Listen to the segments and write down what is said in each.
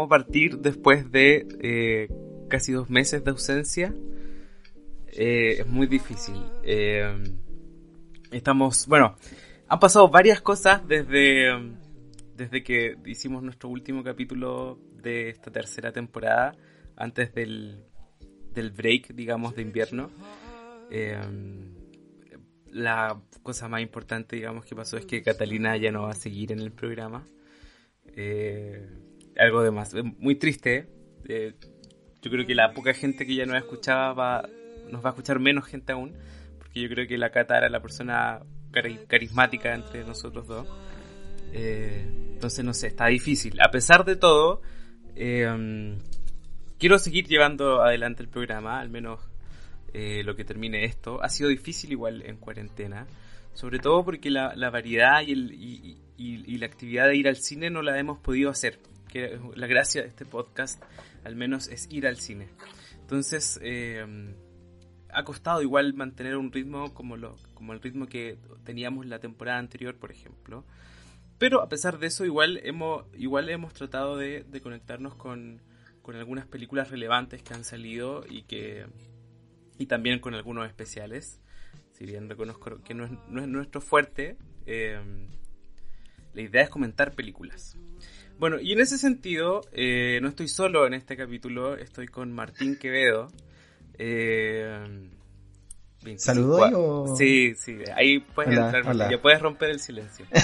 ¿Cómo, cómo partir después de eh, casi dos meses de ausencia? Eh, es muy difícil. Eh, estamos, bueno, han pasado varias cosas desde, desde que hicimos nuestro último capítulo de esta tercera temporada, antes del, del break, digamos, de invierno. Eh, la cosa más importante, digamos, que pasó es que Catalina ya no va a seguir en el programa. Algo de más, muy triste. Eh, yo creo que la poca gente que ya nos escuchaba va, nos va a escuchar menos gente aún, porque yo creo que la Cata era la persona cari- carismática entre nosotros dos. Eh, entonces, no sé, está difícil. A pesar de todo, eh, quiero seguir llevando adelante el programa, al menos eh, lo que termine esto. Ha sido difícil igual en cuarentena, sobre todo porque la, la variedad y, el, y, y- y la actividad de ir al cine no la hemos podido hacer. Que la gracia de este podcast, al menos, es ir al cine. Entonces, eh, ha costado igual mantener un ritmo como, lo, como el ritmo que teníamos la temporada anterior, por ejemplo. Pero a pesar de eso, igual hemos, igual hemos tratado de, de conectarnos con, con algunas películas relevantes que han salido y que y también con algunos especiales. Si bien reconozco que no es, no es nuestro fuerte, eh, la idea es comentar películas. Bueno, y en ese sentido, eh, no estoy solo en este capítulo, estoy con Martín Quevedo. Eh, 24. ¿Saludo o...? Sí, sí, ahí puedes Hola, entrar, Martín, ya puedes romper el silencio.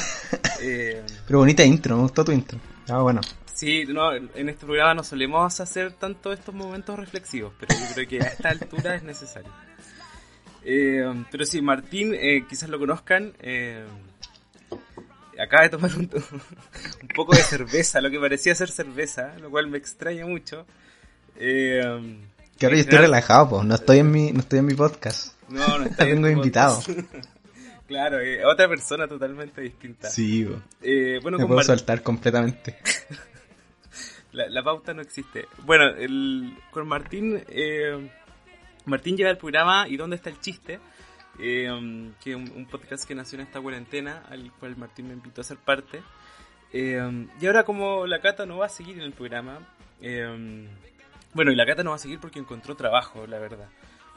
Eh, Pero bonita intro, me gustó tu intro. Ah, bueno. Sí, no, en este programa no solemos hacer tanto estos momentos reflexivos, pero yo creo que a esta altura es necesario. Eh, pero sí, Martín, eh, quizás lo conozcan, eh, acaba de tomar un, un poco de cerveza, lo que parecía ser cerveza, lo cual me extraña mucho. Eh, Que ahora yo estoy relajado, pues. No estoy en mi, no estoy en mi podcast. No, no está en Tengo invitado. claro, eh, otra persona totalmente distinta. Sí. Eh, bueno, Me puedo soltar completamente. La, la pauta no existe. Bueno, el, con Martín, eh, Martín lleva el programa ¿Y dónde está el chiste? Eh, que es un, un podcast que nació en esta cuarentena, al cual Martín me invitó a ser parte. Eh, y ahora como la Cata no va a seguir en el programa, eh, bueno, y la Cata no va a seguir porque encontró trabajo, la verdad.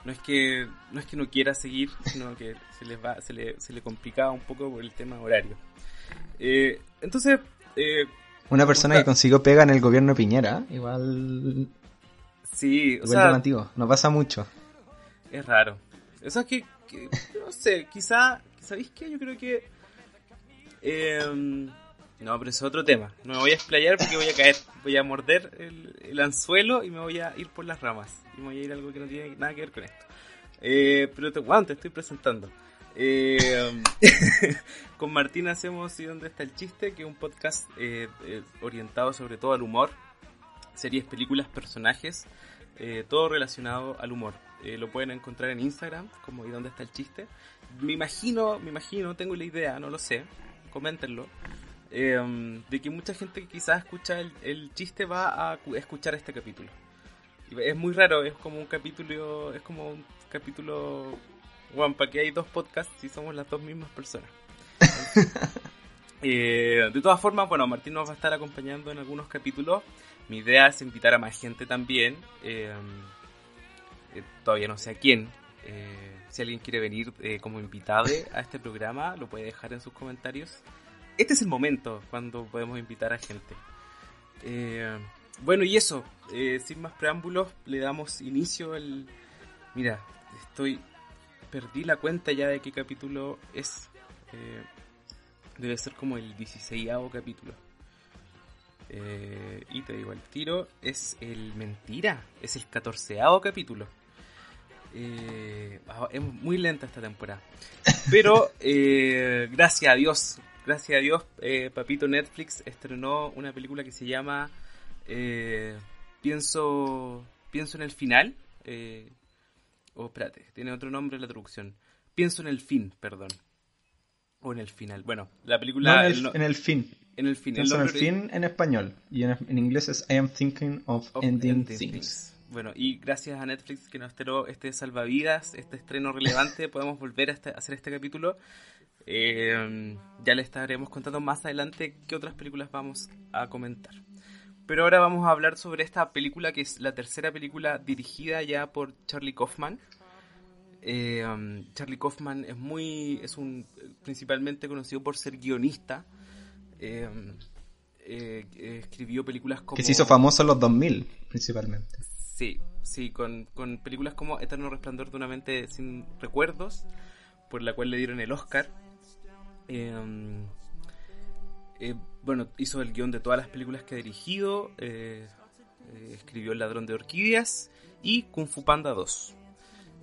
No es que no es que no quiera seguir, sino que se les va, se le, se le complicaba un poco por el tema horario. Eh, entonces, eh, Una persona que consiguió pega en el gobierno de Piñera, igual, sí, o igual sea, llamativo. No pasa mucho. Es raro. O sea, que, no sé, quizá, ¿sabéis qué? Yo creo que... em, no, pero es otro tema. No me voy a explayar porque voy a caer. Voy a morder el, el anzuelo y me voy a ir por las ramas. Y me voy a ir a algo que no tiene nada que ver con esto. Eh, pero te, bueno, te estoy presentando. Eh, con Martín hacemos ¿Y dónde está el chiste? Que es un podcast eh, eh, orientado sobre todo al humor. Series, películas, personajes. eh, todo relacionado al humor. Eh, lo pueden encontrar en Instagram, como ¿y dónde está el chiste? Me imagino, me imagino, tengo la idea, no lo sé, coméntenlo, eh, de que mucha gente que quizás escucha el, el chiste va a cu- escuchar este capítulo. Es muy raro, es como un capítulo, es como un capítulo, bueno, para que hay dos podcasts y somos las dos mismas personas. Eh, de todas formas, bueno, Martín nos va a estar acompañando en algunos capítulos. Mi idea es invitar a más gente también. eh, eh, todavía no sé a quién. Eh, si alguien quiere venir eh, como invitado a este programa, lo puede dejar en sus comentarios. Este es el momento cuando podemos invitar a gente. Bueno, y eso, sin más preámbulos, le damos inicio al... Mira, estoy... Perdí la cuenta ya de qué capítulo es. Debe ser como el 16 capítulo. Eh, y te digo, el tiro es el mentira, es el catorceavo capítulo. Eh, es muy lenta esta temporada. Pero eh, gracias a Dios, gracias a Dios, eh, Papito Netflix estrenó una película que se llama eh, Pienso, pienso en el final. Eh, o espérate, tiene otro nombre la traducción. Pienso en el fin, perdón. O en el final. Bueno, la película. No, en, el, el no- en el fin. en el fin. Pienso en el fin en español. Y en, en inglés es I am thinking of, of ending, ending things. things. Bueno, y gracias a Netflix que nos estrenó este salvavidas, este estreno relevante, podemos volver a este- hacer este capítulo. Eh, ya les estaremos contando más adelante qué otras películas vamos a comentar. Pero ahora vamos a hablar sobre esta película que es la tercera película dirigida ya por Charlie Kaufman. Eh, um, Charlie Kaufman es muy, es un principalmente conocido por ser guionista. Eh, eh, escribió películas como Que se hizo famoso en los 2000, principalmente. Sí, sí, con, con películas como Eterno Resplandor de una mente sin recuerdos, por la cual le dieron el Oscar. Eh, eh, bueno, hizo el guion de todas las películas que ha dirigido, eh, eh, escribió El ladrón de orquídeas y Kung Fu Panda 2.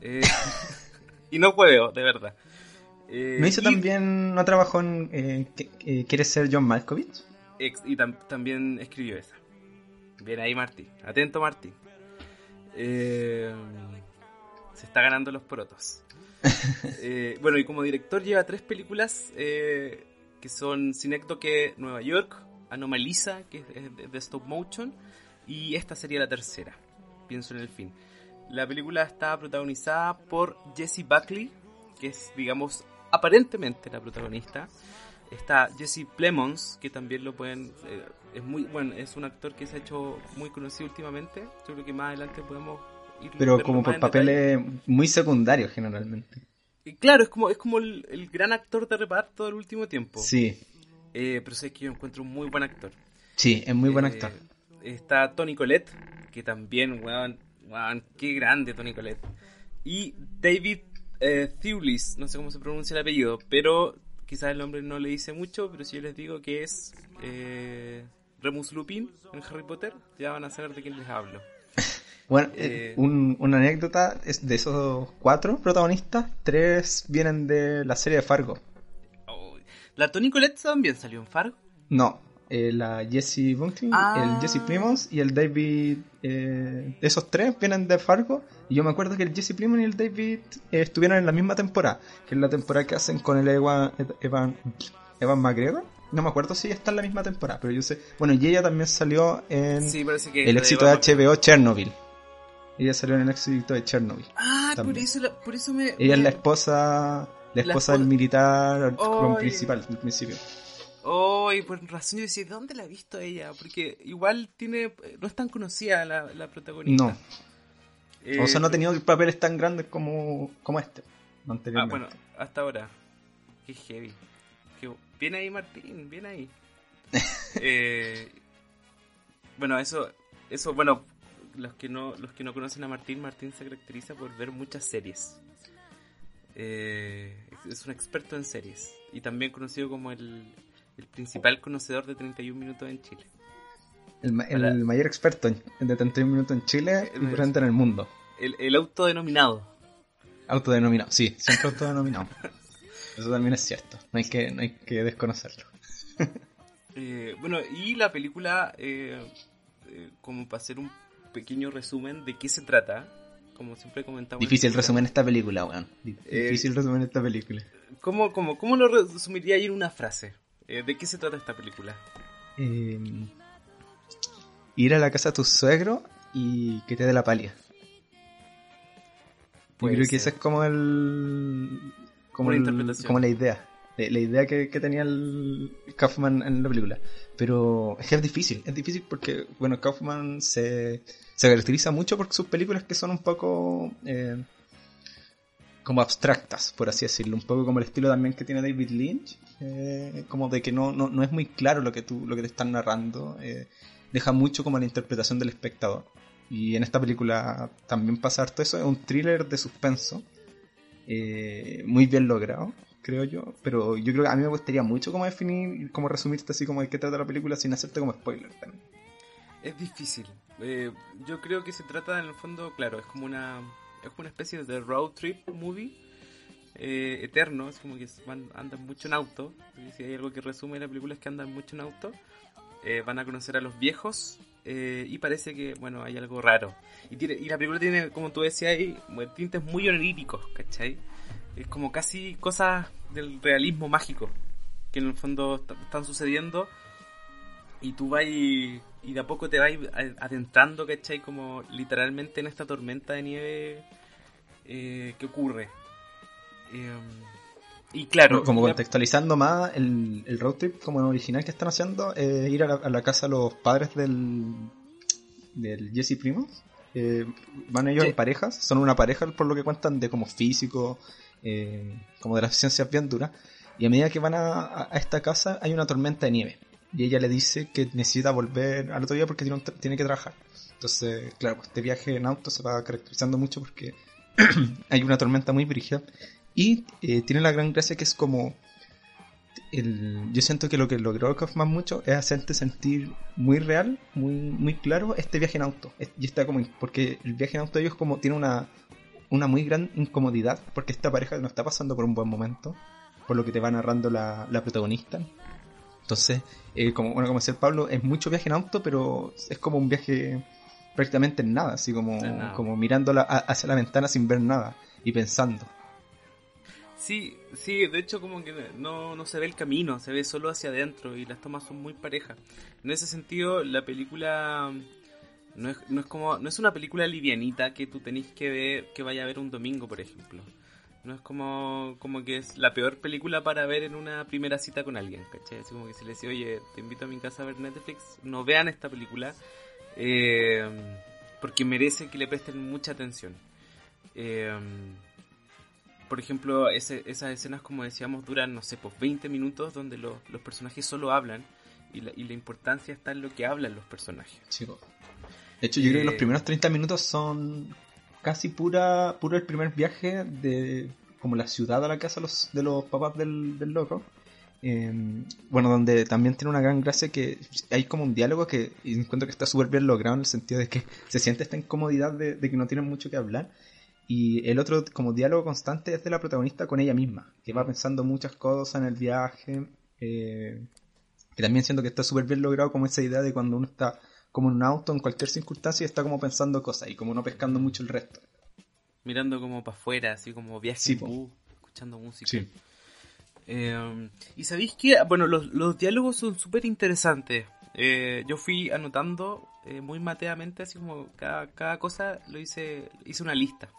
Eh, y no puedo, de verdad. ¿No hizo y- también, no trabajó en ¿Quieres ser John Malkovich? Y tam- también escribió esa. Bien ahí, Martí. Atento, Martí. Eh, se está ganando los porotos. Eh, bueno, y como director lleva tres películas eh, que son Synecdoche Nueva York, Anomalisa, que es de, de stop motion, y esta sería la tercera. Pienso en el fin. La película está protagonizada por Jessie Buckley, que es, digamos, aparentemente la protagonista. Está Jesse Plemons, que también lo pueden. eh, es muy bueno, es un actor que se ha hecho muy conocido últimamente. Yo creo que más adelante podemos ir Pero como por detalle. papeles muy secundarios generalmente. Y Claro, es como, es como el, el gran actor de reparto del último tiempo. Sí, Eh, pero sé que yo encuentro un muy buen actor. sí, es muy buen Eh, actor. Está Tony Collette, que también, weón, weón, qué grande Tony Collette. Y David eh, Thewlis, no sé cómo se pronuncia el apellido, pero quizás el nombre no le dice mucho, pero si yo les digo que es eh, Remus Lupin en Harry Potter, ya van a saber de quién les hablo. Bueno, eh, eh, un- una anécdota es de esos cuatro protagonistas, tres vienen de la serie de Fargo. Oh, La Tony Collette también salió en Fargo. No, eh, la Jesse Ah. el Jesse Plimons y el David. eh, esos tres vienen de Fargo. Y yo me acuerdo que el Jesse Plimons y el David eh, estuvieron en la misma temporada, que es la temporada que hacen con el Ewan, Evan, Evan McGregor. No me acuerdo si está en la misma temporada, pero yo sé. Bueno, y ella también salió en Sí, parece que... el éxito de HBO Chernobyl. Ella salió en el éxito de Chernobyl. Ah, por eso, la- por eso me... Ella es la esposa, la esposa del militar Ay. principal del principio. Oh, y por razón yo decía, ¿de dónde la he visto ella? Porque igual tiene, no es tan conocida la, la protagonista. No, Eh, o sea, no ha tenido papeles tan grandes como, como este. Ah, Anteriormente. bueno, hasta ahora. Qué heavy. Qué- Bien ahí, Martín, bien ahí. Eh, bueno, eso, eso, bueno, los que no, los que no conocen a Martín, Martín se caracteriza por ver muchas series. Eh, es un experto en series y también conocido como el, el principal conocedor de 31 minutos en Chile. El, ma- el Para- mayor experto de 31 minutos en Chile y El- probablemente en el mundo. El, el autodenominado. Autodenominado, sí, siempre autodenominado. Eso también es cierto, no hay que, no hay que desconocerlo. Eh, bueno, y la película, eh, eh, como para hacer un pequeño resumen de qué se trata, como siempre comentamos. en Difícil resumen esta película, weón. Eh, Difícil resumen esta película. ¿Cómo, cómo, cómo lo resumiría ahí en una frase? Eh, ¿De qué se trata esta película? Eh, ir a la casa de tu suegro y que te dé la palia. Yo creo que ser. esa es como el. Como, Una el- interpretación. como la idea. La, la idea que, que tenía el Kaufman en la película. Pero es que es difícil. Es difícil porque, bueno, Kaufman se, se caracteriza mucho por sus películas que son un poco. eh, como abstractas, por así decirlo. Un poco como el estilo también que tiene David Lynch. eh, como de que no, no, no es muy claro lo que, tú, lo que te están narrando. eh, deja mucho como la interpretación del espectador. Y en esta película también pasa harto eso. Es un thriller de suspenso. eh, muy bien logrado. creo yo. Pero yo creo que a mí me gustaría mucho como definir, como resumirte así como de qué trata la película sin hacerte como spoiler también. Es difícil. Eh, yo creo que se trata en el fondo, claro, es como una, es una especie de road trip movie eh, eterno, es como que van, andan mucho en auto. Si hay algo que resume la película es que andan mucho en auto. Eh, van a conocer a los viejos eh, y parece que, bueno, hay algo raro. Y, tiene, y la película tiene, como tú decías, ahí, tintes muy oníricos, ¿cachai? Es como casi cosas del realismo mágico que en el fondo están sucediendo y tú vas y, de a poco te vas adentrando, ¿cachai? Como literalmente en esta tormenta de nieve eh, que ocurre. Em, y claro. Como contextualizando más, el, el road trip como original que están haciendo es ir a la, casa de los padres del, del Jesse Primo. Eh, van ellos en parejas, son una pareja por lo que cuentan de como físico, eh, como de las ciencias bien duras. Y a medida que van a, esta casa hay una tormenta de nieve. Y ella le dice que necesita volver al otro día porque tiene, que trabajar. Entonces, claro, este viaje en auto se va caracterizando mucho porque hay una tormenta muy brígida y eh, tiene la gran gracia que es como... Yo siento que lo que logró Kaufman mucho es hacerte sentir muy real, muy, muy claro este viaje en auto. Y está como, porque el viaje en auto de ellos como tiene una, una muy gran incomodidad, porque esta pareja no está pasando por un buen momento, por lo que te va narrando la, la protagonista. Entonces, eh, como, bueno, como decía el Pablo, es mucho viaje en auto, pero es como un viaje prácticamente en nada, así como, como mirando hacia la ventana sin ver nada y pensando. Sí, sí, de hecho como que no, no se ve el camino, se ve solo hacia adentro y las tomas son muy parejas. En ese sentido, la película no es, no es como no es una película livianita que tú tenés que ver que vaya a ver un domingo, por ejemplo. No es como, como que es la peor película para ver en una primera cita con alguien, ¿cachai? Así como que si le decía, oye, te invito a mi casa a ver Netflix, no vean esta película eh, porque merece que le presten mucha atención. Eh, por ejemplo, ese, esas escenas, como decíamos, duran, no sé, pues 20 minutos donde los personajes solo hablan y la, y la, importancia está en lo que hablan los personajes. de hecho, yo creo que los eh, primeros 30 minutos son casi pura puro el primer viaje de como la ciudad a la casa los, de los papás del, loco. Em, bueno, donde también tiene una gran gracia que hay como un diálogo que encuentro que está súper bien logrado en el sentido de que se siente esta incomodidad de, de que no tienen mucho que hablar y el otro, como diálogo constante, es de la protagonista con ella misma, que va pensando muchas cosas en el viaje. Eh, que también siento que está súper bien logrado como esa idea de cuando uno está como en un auto en cualquier circunstancia y está como pensando cosas y como no pescando mucho el resto. Mirando como para afuera, así como viaje escuchando música. Sí. Eh, y sabéis que, bueno, los, los diálogos son súper interesantes. Eh, yo fui anotando muy mateamente, así como cada, cada cosa lo hice, hice una lista.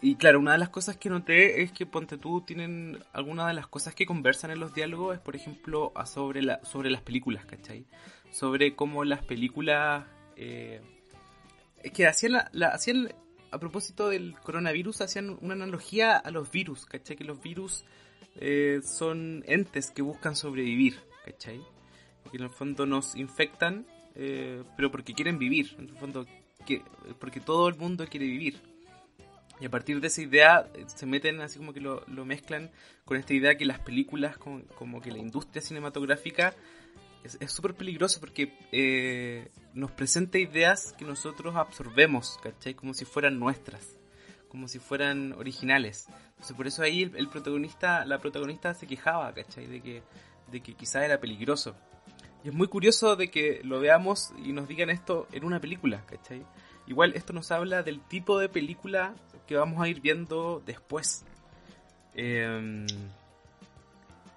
Y claro, una de las cosas que noté es que Ponte tú tienen algunas de las cosas que conversan en los diálogos es, por ejemplo, sobre, la, sobre las películas, ¿cachai? Sobre cómo las películas... Eh, es que hacían, hacían, a propósito del coronavirus, hacían una analogía a los virus, ¿cachai? Que los virus eh, son entes que buscan sobrevivir, ¿cachai? Que en el fondo nos infectan, eh, pero porque quieren vivir, en el fondo, que, porque todo el mundo quiere vivir. Y a partir de esa idea se meten así como que lo, mezclan con esta idea que las películas, como, que la industria cinematográfica es súper peligroso porque eh, nos presenta ideas que nosotros absorbemos, ¿cachai? Como si fueran nuestras, como si fueran originales. Entonces por eso ahí el, protagonista, la protagonista se quejaba, ¿cachai? De que, de que quizá era peligroso. Y es muy curioso de que lo veamos y nos digan esto en una película, ¿cachai? Igual esto nos habla del tipo de película que vamos a ir viendo después. Em,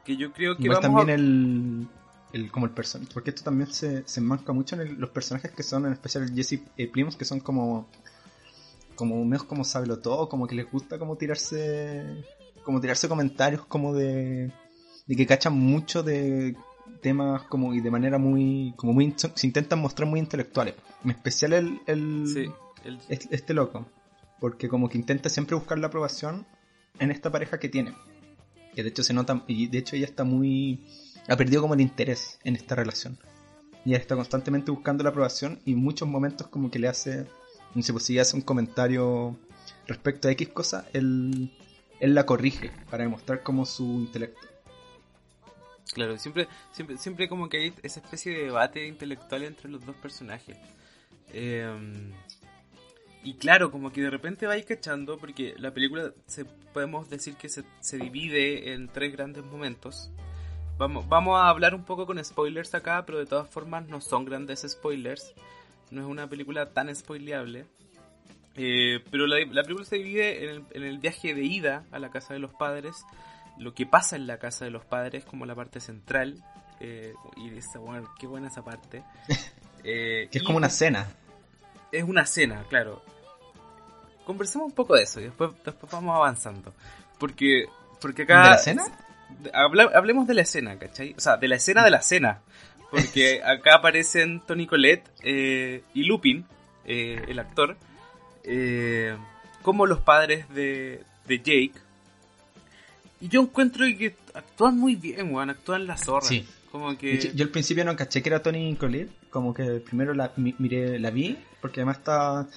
que yo creo que Igual también el, el, como el personaje, porque esto también se, se enmarca mucho en los personajes que son, en especial Jesse eh, Primos, que son como como menos como sabelo todo, como que les gusta como tirarse como tirarse comentarios como de de que cachan mucho de temas como y de manera muy como muy se intentan mostrar muy intelectuales en especial el, el, este loco porque como que intenta siempre buscar la aprobación en esta pareja que tiene. Que de hecho se nota, y de hecho ella está muy... ha perdido como el interés en esta relación. Y está constantemente buscando la aprobación y en muchos momentos como que le hace, no sé, pues si hace un comentario respecto a X cosa, él él la corrige para demostrar como su intelecto. Claro, siempre, siempre, siempre como que hay esa especie de debate intelectual entre los dos personajes. Em, y claro, como que de repente vais cachando, porque la película se, podemos decir que se, se divide en tres grandes momentos. Vamos, vamos a hablar un poco con spoilers acá, pero de todas formas no son grandes spoilers. No es una película tan spoileable. Eh, pero la, la, película se divide en el, en el, viaje de ida a la casa de los padres, lo que pasa en la casa de los padres como la parte central. Eh, y esa, bueno, qué buena esa parte. Eh, que es como una cena. Es una cena, claro. Conversemos un poco de eso y después, después vamos avanzando. Porque, porque acá... ¿De la cena? Habla, hablemos de la escena, ¿cachai? O sea, de la escena de la cena. Porque acá aparecen Tony Colette eh, y Lupin, eh, el actor, eh, como los padres de, de, Jake. Y yo encuentro que actúan muy bien, weón, actúan la zorra. Sí. Como que... Yo, yo, al principio no caché que era Tony Colette, como que primero la miré, la vi, porque además está...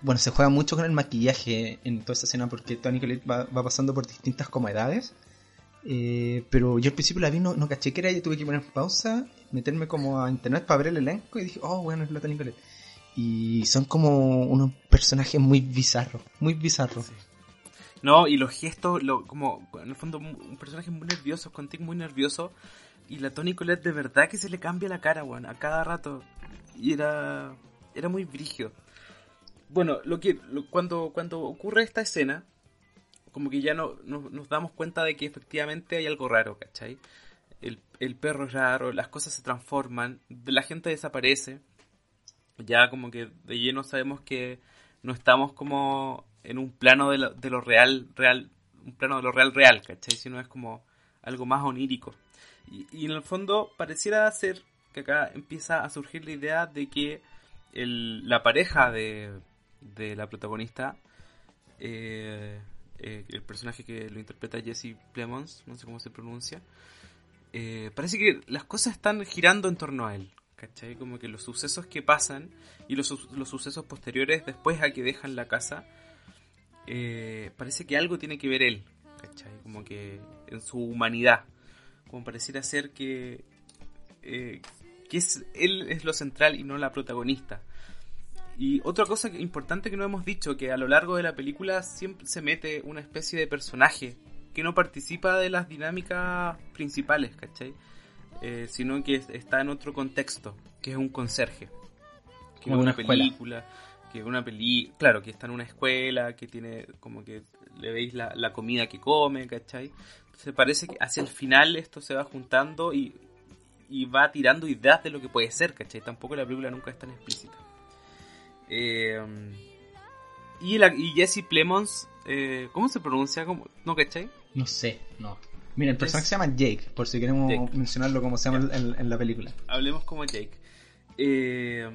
Bueno, se juega mucho con el maquillaje en toda esta escena porque Tony Colette va, va pasando por distintas como edades. Eh, pero yo al principio la vi, no, no caché que era, y tuve que poner pausa, meterme como a internet para ver el elenco y dije, oh, bueno, es la Tony Colette. Y son como unos personajes muy bizarros, muy bizarros. No, y los gestos, lo, como en el fondo un personaje muy nervioso, con muy nervioso. Y la Tony Colette de verdad que se le cambia la cara, bueno, a cada rato. Y era, era muy brigio. Bueno, lo que cuando, cuando ocurre esta escena, como que ya no, no, nos damos cuenta de que efectivamente hay algo raro, ¿cachai? El, el perro es raro, las cosas se transforman, la gente desaparece. Ya como que de lleno sabemos que no estamos como en un plano de lo, de lo real, real, un plano de lo real, real, ¿cachai? Sino es como algo más onírico. Y, y en el fondo pareciera ser que acá empieza a surgir la idea de que el, la pareja de, de la protagonista, eh, eh, el personaje que lo interpreta Jesse Plemons, no sé cómo se pronuncia, eh, parece que las cosas están girando en torno a él, ¿cachai? Como que los sucesos que pasan y los, los sucesos posteriores después a que dejan la casa, eh, parece que algo tiene que ver él, ¿cachai? Como que en su humanidad, como pareciera ser que, eh, que es, él es lo central y no la protagonista. Y otra cosa importante que no hemos dicho, que a lo largo de la película siempre se mete una especie de personaje que no participa de las dinámicas principales, ¿cachai? Eh, sino que está en otro contexto, que es un conserje. Que es una, una película, que una peli claro, que está en una escuela, que tiene como que le veis la, la comida que come, ¿cachai? Se parece que hacia el final esto se va juntando y, y va tirando ideas de lo que puede ser, ¿cachai? Tampoco la película nunca es tan explícita. Eh, y, la, y Jesse Plemons, eh, ¿cómo se pronuncia? ¿Cómo? ¿No cachai? No sé, no. Mira, el personaje es... se llama Jake, por si queremos Jake. mencionarlo como se llama en, en, la película. Hablemos como Jake. Eh,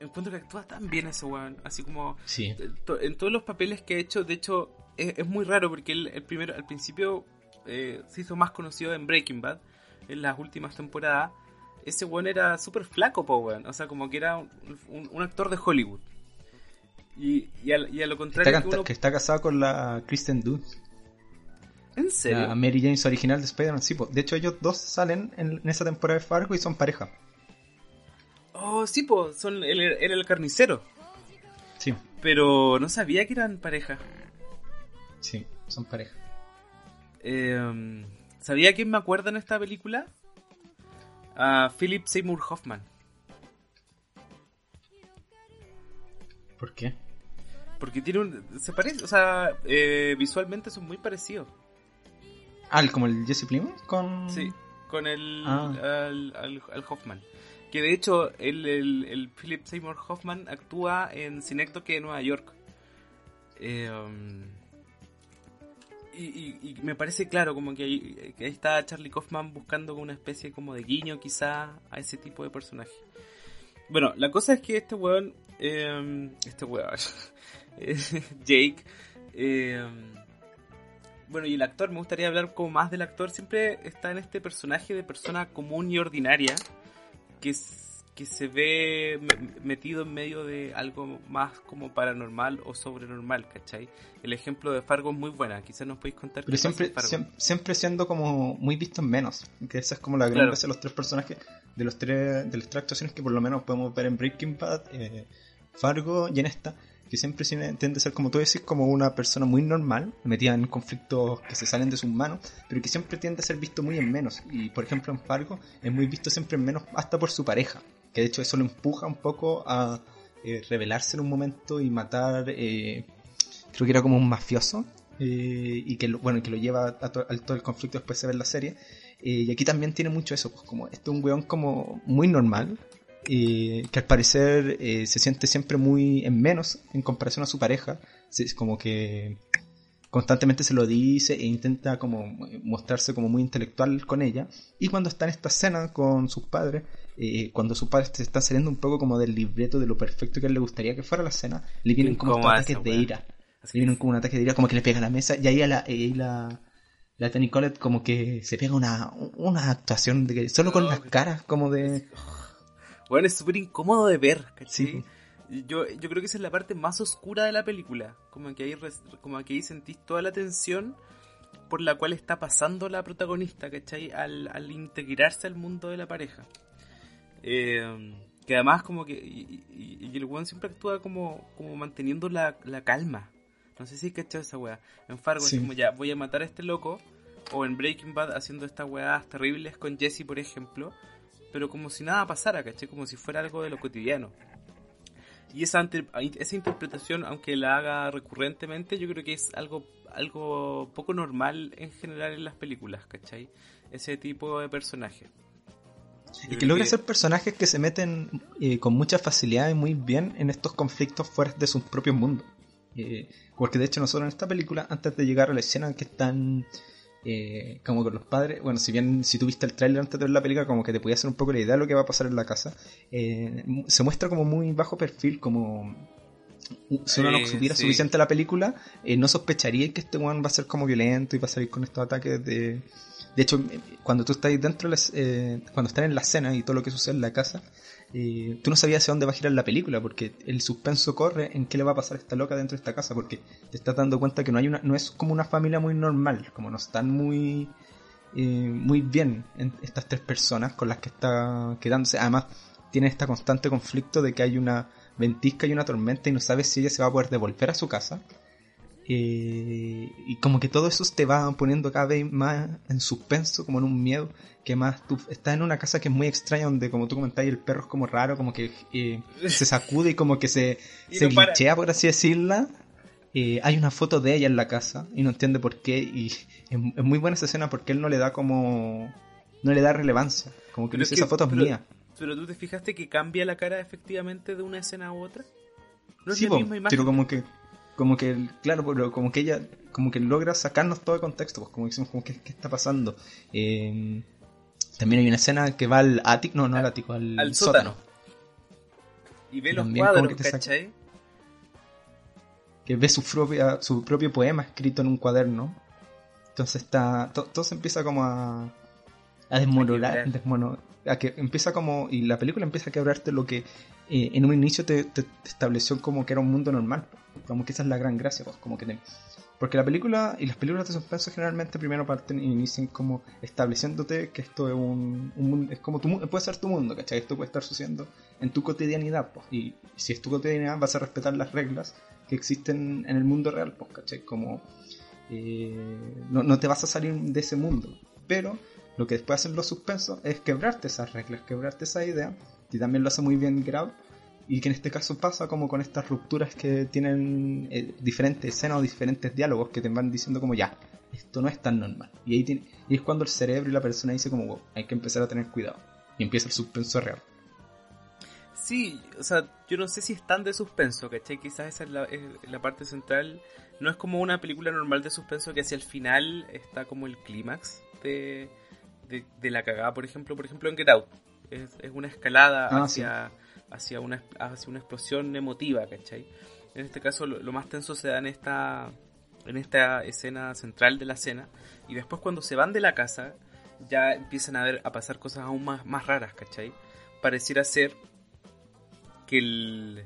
encuentro que actúa tan bien ese weón, así como sí. en todos los papeles que ha hecho, de hecho, es, es muy raro porque él el primero, al principio eh, se hizo más conocido en Breaking Bad, en las últimas temporadas, ese weón era súper flaco, po, weón. O sea, como que era un, un, un actor de Hollywood. Y, y, a, y, a, lo contrario. Está, que, uno... que, está casado con la Kristen Dunst. ¿En serio? La Mary James original de Spider-Man. Sí, po. de hecho, ellos dos salen en, en, esa temporada de Fargo y son pareja. Oh, sí, pues, son él era el carnicero. Sí. Pero no sabía que eran pareja. Sí, son pareja. Eh, ¿Sabía quién me acuerda en esta película? A Philip Seymour Hoffman. ¿Por qué? Porque tiene un. Se parece, o sea, eh, visualmente son muy parecidos. Ah, como el Jesse Plemons con. Sí, con el. Ah. Al, al, al, Hoffman. Que de hecho, el, el, el, Philip Seymour Hoffman actúa en Cinecdoque de Nueva York. Eh, um, y, y, y, me parece claro como que ahí, está Charlie Kaufman buscando una especie como de guiño quizá a ese tipo de personaje. Bueno, la cosa es que este weón, eh, este weón, Jake, eh, bueno, y el actor, me gustaría hablar como más del actor, siempre está en este personaje de persona común y ordinaria, que, es, que se ve metido en medio de algo más como paranormal o sobrenormal, ¿cachai? El ejemplo de Fargo es muy buena, quizás nos podéis contar. Pero siempre, siempre, siendo como muy visto en menos, que esa es como la gran gracia de los tres personajes, de los tres de las tres actuaciones que por lo menos podemos ver en Breaking Bad, eh, Fargo y en esta, que siempre tiende a ser como tú decís, como una persona muy normal, metida en conflictos que se salen de sus manos, pero que siempre tiende a ser visto muy en menos. Y por ejemplo en Fargo es muy visto siempre en menos hasta por su pareja que de hecho eso lo empuja un poco a eh, revelarse en un momento y matar, eh, creo que era como un mafioso, eh, y que lo, bueno, que lo lleva a, todo el conflicto después de ver la serie. y aquí también tiene mucho eso, pues como este es un weón como muy normal, que al parecer se siente siempre muy en menos en comparación a su pareja, es como que constantemente se lo dice e intenta como mostrarse como muy intelectual con ella y cuando está en esta escena con sus padres eh, cuando sus padres están saliendo un poco como del libreto de lo perfecto que a él le gustaría que fuera la escena le vienen como ataques de ira le vienen como un ataque de ira como que le pega a la mesa y ahí a la, la la Tony Collette como que se pega una, una actuación de que solo con las caras como de bueno es súper incómodo de ver ¿cachai? Yo, yo creo que esa es la parte más oscura de la película. Como que ahí, como que ahí sentís toda la tensión por la cual está pasando la protagonista, ¿cachai? Al, al integrarse al mundo de la pareja. Eh, que además como que... Y, el weón siempre actúa como, como manteniendo la, la calma. No sé si cachado esa weá. En Fargo es como ya, voy a matar a este loco. O en Breaking Bad haciendo estas weas terribles con Jesse, por ejemplo. Pero como si nada pasara, ¿cachai? Como si fuera algo de lo cotidiano. Y esa, esa interpretación, aunque la haga recurrentemente, yo creo que es algo, algo poco normal en general en las películas, ¿cachai? Ese tipo de personaje. Y que logra ser personajes que se meten eh, con mucha facilidad y muy bien en estos conflictos fuera de sus propios mundos. Eh, porque de hecho nosotros en esta película, antes de llegar a la escena en que están eh, como con los padres, bueno, si bien si tuviste el tráiler antes de ver la película, como que te podía hacer un poco la idea de lo que va a pasar en la casa, eh, se muestra como muy bajo perfil, como si uno no supiera suficiente la película, eh, no sospecharía que este one va a ser como violento y va a salir con estos ataques de... De hecho, cuando tú estás dentro, cuando están en la escena y todo lo que sucede en la casa, eh, tú no sabías hacia dónde va a girar la película, porque el suspenso corre en qué le va a pasar a esta loca dentro de esta casa, porque te estás dando cuenta que no hay una, no es como una familia muy normal, como no están muy, eh, muy bien en estas tres personas con las que está quedándose. Además, tiene este constante conflicto de que hay una ventisca y una tormenta y no sabes si ella se va a poder devolver a su casa. Eh, y como que todo eso te va poniendo cada vez más en suspenso, como en un miedo, que más tú estás en una casa que es muy extraña, donde como tú comentabas, el perro es como raro, como que eh, se sacude y como que se, se glitchea, por así decirla. Eh, hay una foto de ella en la casa y no entiende por qué. Y es, muy buena esa escena porque él no le da como. No le da relevancia. Como que no dice, esa foto es mía. Pero tú te fijaste que cambia la cara efectivamente de una escena a otra. No es la misma imagen. Pero como que como que, claro, pero como que ella, como que logra sacarnos todo de contexto, pues como decimos, como que, ¿qué está pasando? Eh, también hay una escena que va al ático, no, no al ático, al, sótano. Y ve los cuadros, que ¿cachai? Que ve su, propia, su propio poema escrito en un cuaderno. Entonces está, todo se empieza como a, a desmoronar, a que empieza como, y la película empieza a quebrarte lo que eh, en un inicio te, estableció como que era un mundo normal, como que esa es la gran gracia, pues, como que porque la película y las películas de suspenso generalmente primero parten y inician como estableciéndote que esto es un, mundo, es como tu puede ser tu mundo, ¿cachai? Esto puede estar sucediendo en tu cotidianidad, pues, y si es tu cotidianidad vas a respetar las reglas que existen en el mundo real, pues, ¿cachai? Como eh, no, no te vas a salir de ese mundo, pero lo que después hacen los suspensos es quebrarte esas reglas, quebrarte esa idea, y también lo hace muy bien Grau, y que en este caso pasa como con estas rupturas que tienen eh, diferentes escenas o diferentes diálogos que te van diciendo como ya, esto no es tan normal. Y ahí tiene, y es cuando el cerebro y la persona dice como, hay que empezar a tener cuidado. Y empieza el suspenso real. Sí, o sea, yo no sé si es tan de suspenso, ¿cachai? Quizás esa es la, es la parte central. No es como una película normal de suspenso que hacia el final está como el clímax de, de, la cagada, por ejemplo, por ejemplo en Get Out. Es, una escalada ah, hacia, hacia, una, hacia una explosión emotiva, ¿cachai? En este caso lo, más tenso se da en esta, en esta escena central de la escena y después cuando se van de la casa ya empiezan a, ver, a pasar cosas aún más, más raras, ¿cachai? pareciera ser que el...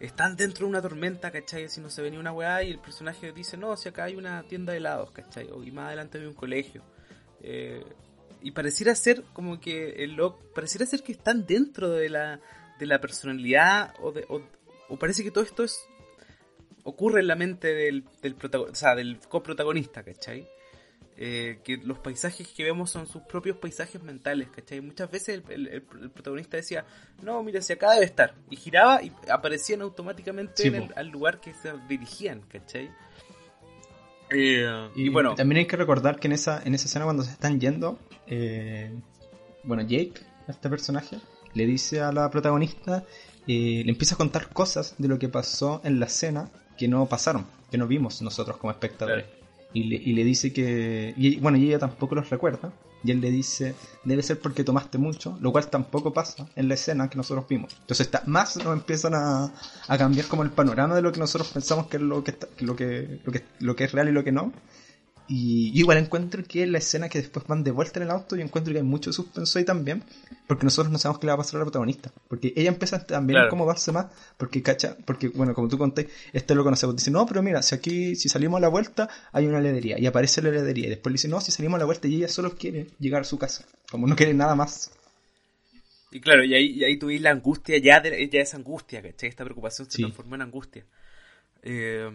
están dentro de una tormenta, ¿cachai? Si no se venía una weá y el personaje dice, no, si acá hay una tienda de helados, ¿cachai? O, y más adelante hay un colegio. Eh, y pareciera ser como que el pareciera ser que están dentro de la, de la personalidad o, de, o, parece que todo esto es ocurre en la mente del, del, o sea, del coprotagonista, ¿cachai? Eh, que los paisajes que vemos son sus propios paisajes mentales, ¿cachai? Muchas veces el, protagonista decía, no, mira, si acá debe estar, y giraba y aparecían automáticamente en el, al lugar que se dirigían, ¿cachai? Eh, y, bueno, también hay que recordar que en esa, en esa escena cuando se están yendo, eh, bueno, Jake, este personaje, le dice a la protagonista, le empieza a contar cosas de lo que pasó en la escena que no pasaron, que no vimos nosotros como espectadores y le, dice que. Y, bueno, y ella tampoco los recuerda. Y él le dice, debe ser porque tomaste mucho, lo cual tampoco pasa en la escena que nosotros vimos. Entonces más nos empiezan a, cambiar como el panorama de lo que nosotros pensamos que es lo que, lo que es real y lo que no. Y igual encuentro que la escena que después van de vuelta en el auto, yo encuentro que hay mucho suspenso ahí también, porque nosotros no sabemos qué le va a pasar a la protagonista. Porque ella empieza también a incomodarse más, porque cacha, porque bueno, como tú conté, este lo conocemos, dice, no, pero mira, si aquí, si salimos a la vuelta, hay una heladería, y aparece la heladería, y después le dice, no, si salimos a la vuelta, y ella solo quiere llegar a su casa, como no quiere nada más. Y claro, y ahí, y ahí tuviste la angustia, ya, de, ya esa angustia, ¿cachai? Esta preocupación se transformó en angustia. Eh,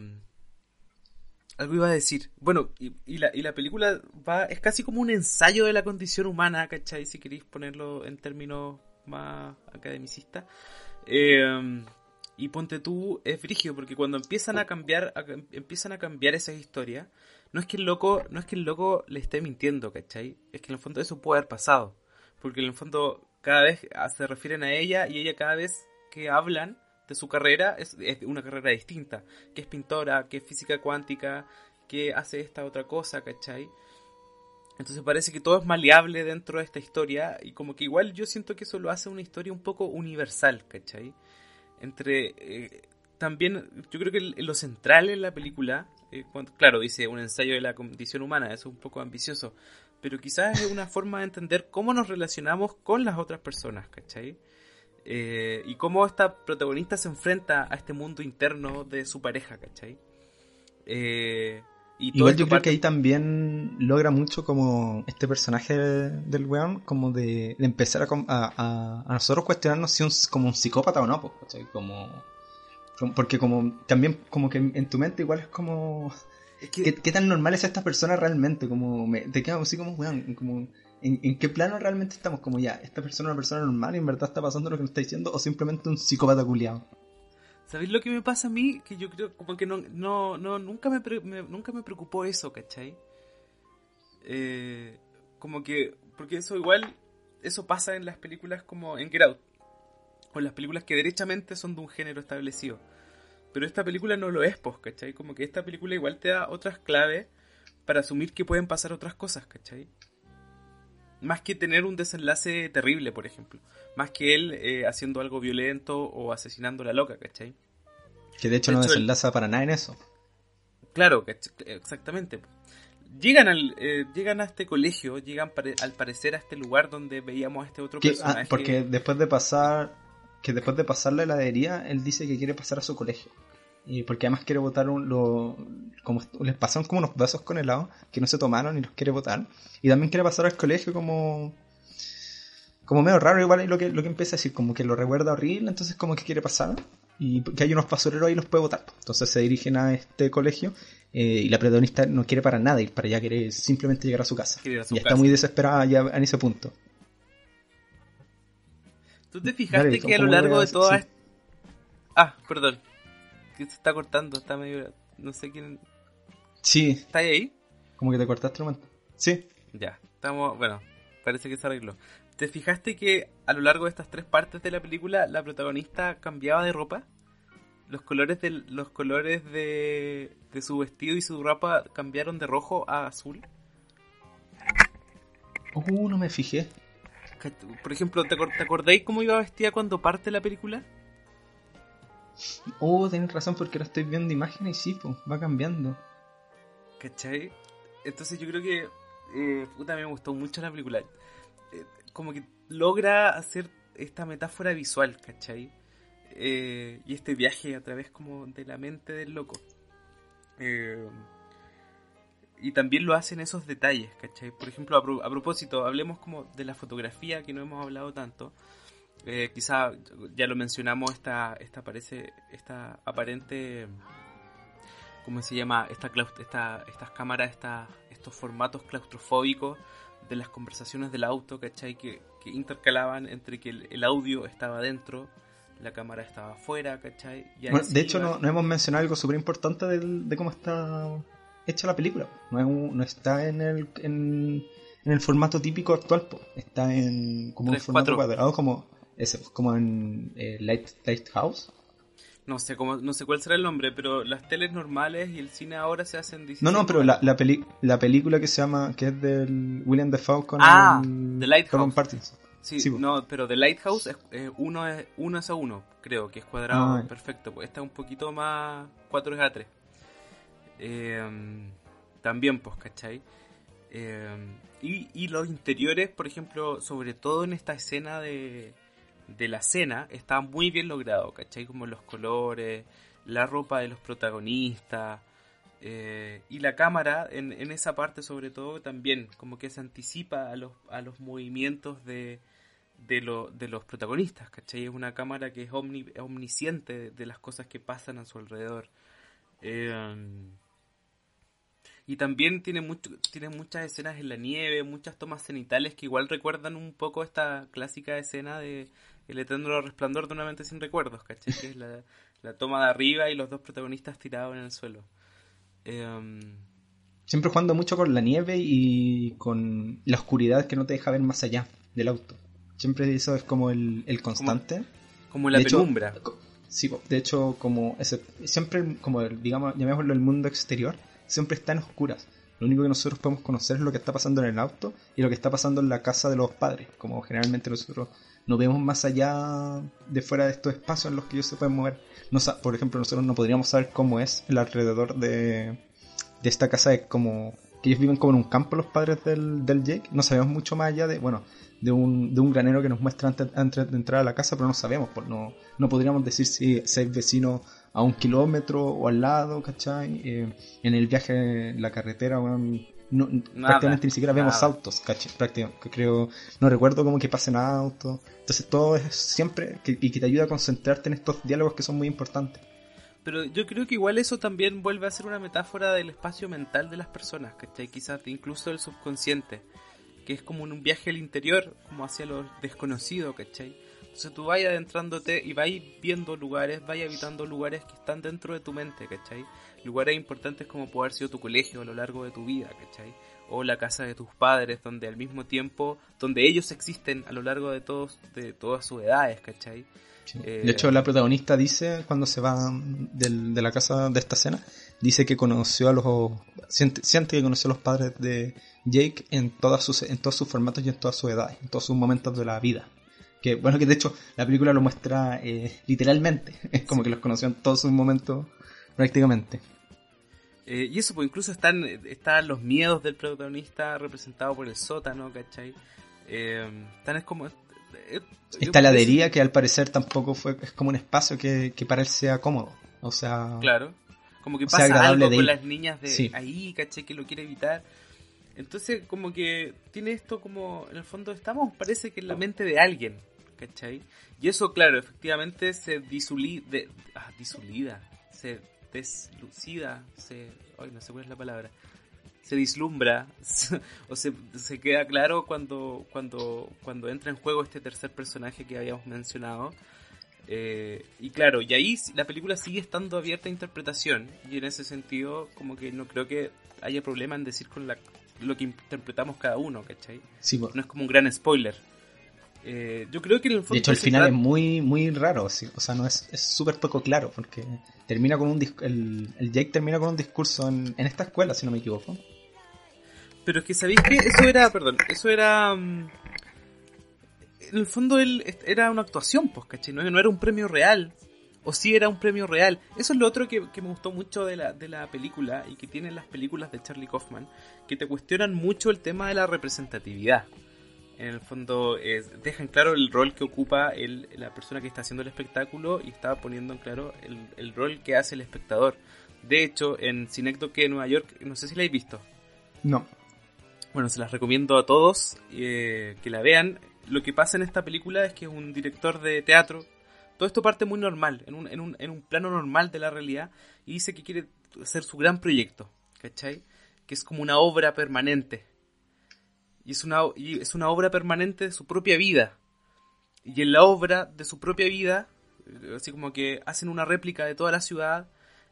algo iba a decir. Bueno, y, la, y la película va es casi como un ensayo de la condición humana, ¿cachai? Si queréis ponerlo en términos más academicistas. Eh, y ponte tú, es frigio, porque cuando empiezan a cambiar, empiezan a cambiar esas historias, no es que el loco, no es que el loco le esté mintiendo, ¿cachai? Es que en el fondo eso puede haber pasado. Porque en el fondo cada vez se refieren a ella y ella cada vez que hablan de su carrera es, una carrera distinta, que es pintora, que es física cuántica, que hace esta otra cosa, ¿cachai? Entonces parece que todo es maleable dentro de esta historia y como que igual yo siento que eso lo hace una historia un poco universal, ¿cachai? Entre... Eh, también yo creo que lo central en la película, eh, claro, dice un ensayo de la condición humana, eso es un poco ambicioso, pero quizás es una forma de entender cómo nos relacionamos con las otras personas, ¿cachai? Eh, y cómo esta protagonista se enfrenta a este mundo interno de su pareja, ¿cachai? Eh, y Igual yo creo que ahí también logra mucho como este personaje del weón, como de, empezar a, a, nosotros cuestionarnos si es como un psicópata o no, pues, ¿cachai? Como, porque como también como que en tu mente igual es como... ¿Qué, tan normal es esta persona realmente? Como me, te quedas así como, weón, como ¿En, qué plano realmente estamos? Como ya, esta persona es una persona normal y en verdad está pasando lo que nos está diciendo, o simplemente un psicópata culiado. ¿Sabéis lo que me pasa a mí? Que yo creo como que no, no, no nunca me, nunca me preocupó eso, ¿cachai? Eh, como que, porque eso igual, eso pasa en las películas como en Get o en las películas que derechamente son de un género establecido. Pero esta película no lo es, pues, ¿cachai? Como que esta película igual te da otras claves para asumir que pueden pasar otras cosas, ¿cachai? Más que tener un desenlace terrible, por ejemplo. Más que él eh, haciendo algo violento o asesinando a la loca, ¿cachai? Que de hecho no desenlaza para nada en eso. Claro, exactamente. Llegan, al, eh, llegan a este colegio, llegan al parecer a este lugar donde veíamos a este otro ah, personaje. porque después de pasar, que después de pasar la heladería, él dice que quiere pasar a su colegio. Y porque además quiere votar un, lo, como les pasaron como unos vasos con helado que no se tomaron y los quiere votar. Y también quiere pasar al colegio como como medio raro igual lo que, lo que empieza a decir, como que lo recuerda horrible, entonces como que quiere pasar y que hay unos basureros ahí y los puede votar. Entonces se dirigen a este colegio eh, y la protagonista no quiere para nada ir para allá, quiere simplemente llegar a su casa. y está muy desesperada ya en ese punto. ¿Tú te fijaste que a lo largo de toda... Ah, perdón se está cortando, está medio. No sé quién. Sí. ¿Está ahí? Como que te cortaste un momento. Sí. Ya, estamos. Bueno, parece que se arregló. ¿Te fijaste que a lo largo de estas tres partes de la película la protagonista cambiaba de ropa? Los colores de, los colores de, de su vestido y su ropa cambiaron de rojo a azul. Uh, no me fijé. Por ejemplo, ¿te, ¿te acordáis cómo iba vestida cuando parte la película? Oh, tenés razón porque ahora estoy viendo imágenes y sí, pues, va cambiando. ¿Cachai? Entonces yo creo que eh, puta, me gustó mucho la película. Eh, como que logra hacer esta metáfora visual, ¿cachai? Eh, y este viaje a través como de la mente del loco. Eh, y también lo hacen esos detalles, ¿cachai? Por ejemplo, a, propósito, hablemos como de la fotografía, que no hemos hablado tanto. Eh, quizá ya lo mencionamos, esta, esta parece, esta aparente, ¿cómo se llama? Esta, esta, estas cámaras, esta, estos formatos claustrofóbicos de las conversaciones del auto, ¿cachai? Que, que intercalaban entre que el, audio estaba dentro, la cámara estaba afuera, ¿cachai? de hecho, no, hemos mencionado algo súper importante de, cómo está hecha la película. No, no está en el, en, el formato típico actual, está en como un formato cuadrado, como, como en eh, Light, Lighthouse no sé cómo, no sé cuál será el nombre, pero las teles normales y el cine ahora se hacen No, no, pero la, la, la película que se llama, que es del William Dafoe con ah, The Lighthouse. Sí, no, pero The Lighthouse es, uno, es uno es a uno, creo, que es cuadrado, ah, perfecto. Pues esta es un poquito más 4 es a 3. Em, también, pues, ¿cachai? Em, y, y los interiores, por ejemplo, sobre todo en esta escena de de la cena está muy bien logrado, ¿cachai? Como los colores, la ropa de los protagonistas. Eh, y la cámara en, en, esa parte sobre todo también como que se anticipa a los, a los movimientos de, de, lo, de los protagonistas, ¿cachai? Es una cámara que es omnisciente de, las cosas que pasan a su alrededor. Eh, y también tiene, mucho, tiene muchas escenas en la nieve, muchas tomas cenitales que igual recuerdan un poco esta clásica escena de El eterno resplandor de una mente sin recuerdos, ¿cachai? Que es la, toma de arriba y los dos protagonistas tirados en el suelo. Em, Siempre jugando mucho con la nieve y con la oscuridad que no te deja ver más allá del auto. Siempre eso es como el, constante. Como, la penumbra. sí, de hecho, como ese, siempre, como digamos, llamémoslo el mundo exterior, siempre están oscuras. Lo único que nosotros podemos conocer es lo que está pasando en el auto y lo que está pasando en la casa de los padres. Como generalmente nosotros no vemos más allá de fuera de estos espacios en los que ellos se pueden mover. No, por ejemplo, nosotros no podríamos saber cómo es el alrededor de, de esta casa, de como que ellos viven como en un campo los padres del, del Jake. No sabemos mucho más allá de, bueno, de un, de un granero que nos muestra antes, antes de entrar a la casa, pero no sabemos, pues no, no podríamos decir si, si hay vecinos a un kilómetro o al lado, ¿cachai? Eh, en el viaje en la carretera, prácticamente ni siquiera vemos autos, ¿cachai? Prácticamente, creo, no recuerdo cómo que pasen autos. Entonces todo es siempre, y que te ayuda a concentrarte en estos diálogos que son muy importantes. Pero yo creo que igual eso también vuelve a ser una metáfora del espacio mental de las personas, ¿cachai? Quizás incluso del subconsciente, que es como un viaje al interior, como hacia lo desconocido, ¿cachai? Entonces tú vas adentrándote y vas viendo lugares, vas habitando lugares que están dentro de tu mente, ¿cachai? Lugares importantes como puede haber sido tu colegio a lo largo de tu vida, ¿cachai? O la casa de tus padres, donde al mismo tiempo, donde ellos existen a lo largo de todos, de todas sus edades, ¿cachai? Eh, de hecho, la protagonista dice, cuando se va de la casa de esta escena, dice que conoció a los... Siente, siente, que conoció a los padres de Jake en, todas sus, en todos sus formatos y en todas sus edades, en todos sus momentos de la vida. Que bueno, que de hecho la película lo muestra eh, literalmente. Es como que los conoció en todos sus momentos prácticamente. Eh, y eso, pues incluso están, están los miedos del protagonista representados por el sótano, ¿cachai? Eh, es como... Esta heladería que al parecer tampoco fue, es como un espacio que, que para él sea cómodo. O sea... Claro. Como que pasa algo con las niñas de ahí, ¿cachai? Que lo quiere evitar. Entonces, como que tiene esto como, en el fondo estamos, parece que en la mente de alguien, ¿cachai? Y eso, claro, efectivamente se disulida, ah, disulida, se deslucida, se, ay, no sé cuál es la palabra, se dislumbra, o se, se queda claro cuando, cuando, cuando entra en juego este tercer personaje que habíamos mencionado. Eh, y claro, y ahí la película sigue estando abierta a interpretación, y en ese sentido, como que no creo que haya problema en decir con la lo que interpretamos cada uno, ¿cachai? No es como un gran spoiler. Eh, yo creo que en el fondo... De hecho, el final es muy muy raro, o sea, no es súper poco claro, porque termina con un el, el Jake termina con un discurso en, esta escuela, si no me equivoco. Pero es que sabéis que eso era, perdón, eso era... Mm, en el fondo él era una actuación, pues, ¿cachai? No, no era un premio real, o si era un premio real. Eso es lo otro que, me gustó mucho de la, de la película y que tienen las películas de Charlie Kaufman, que te cuestionan mucho el tema de la representatividad. En el fondo es, deja en claro el rol que ocupa el, la persona que está haciendo el espectáculo y está poniendo en claro el, el rol que hace el espectador. De hecho, en Cinecdoque de Nueva York, no sé si la habéis visto. No. Bueno, se las recomiendo a todos eh, que la vean. Lo que pasa en esta película es que es un director de teatro. Todo esto parte muy normal, en un, en un, en un plano normal de la realidad, y dice que quiere hacer su gran proyecto, ¿cachai? Que es como una obra permanente. Y es una, y es una obra permanente de su propia vida. Y en la obra de su propia vida, eh, así como que hacen una réplica de toda la ciudad,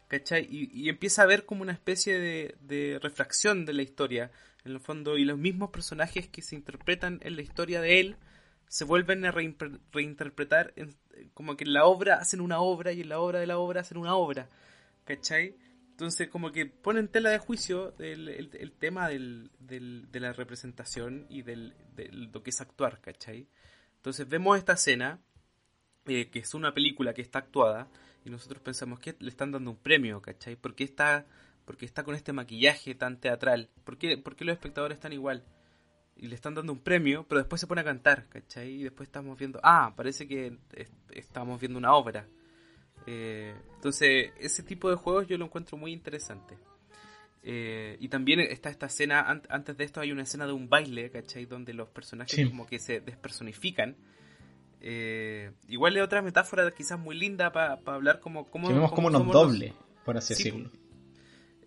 ¿cachai? Y, empieza a ver como una especie de, de refracción de la historia, en el fondo, y los mismos personajes que se interpretan en la historia de él se vuelven a reinterpretar, como que en la obra hacen una obra y en la obra de la obra hacen una obra, ¿cachai? Entonces, como que pone en tela de juicio el, el- tema del, del- de la representación y del, de lo que es actuar, ¿cachai? Entonces, vemos esta escena, eh, que es una película que está actuada, y nosotros pensamos que le están dando un premio, ¿cachai? ¿Por qué está, porque está con este maquillaje tan teatral? ¿Por qué, los espectadores están igual? Y le están dando un premio, pero después se pone a cantar, ¿cachai? Y después estamos viendo, ah, parece que es- estamos viendo una obra. Eh, entonces, ese tipo de juegos yo lo encuentro muy interesante. Eh, y también está esta escena, an- antes de esto hay una escena de un baile, ¿cachai? Donde los personajes Sí. como que se despersonifican. Eh, igual es otra metáfora quizás muy linda para hablar como... como vemos como nos somos los- doble, por así Sí, decirlo.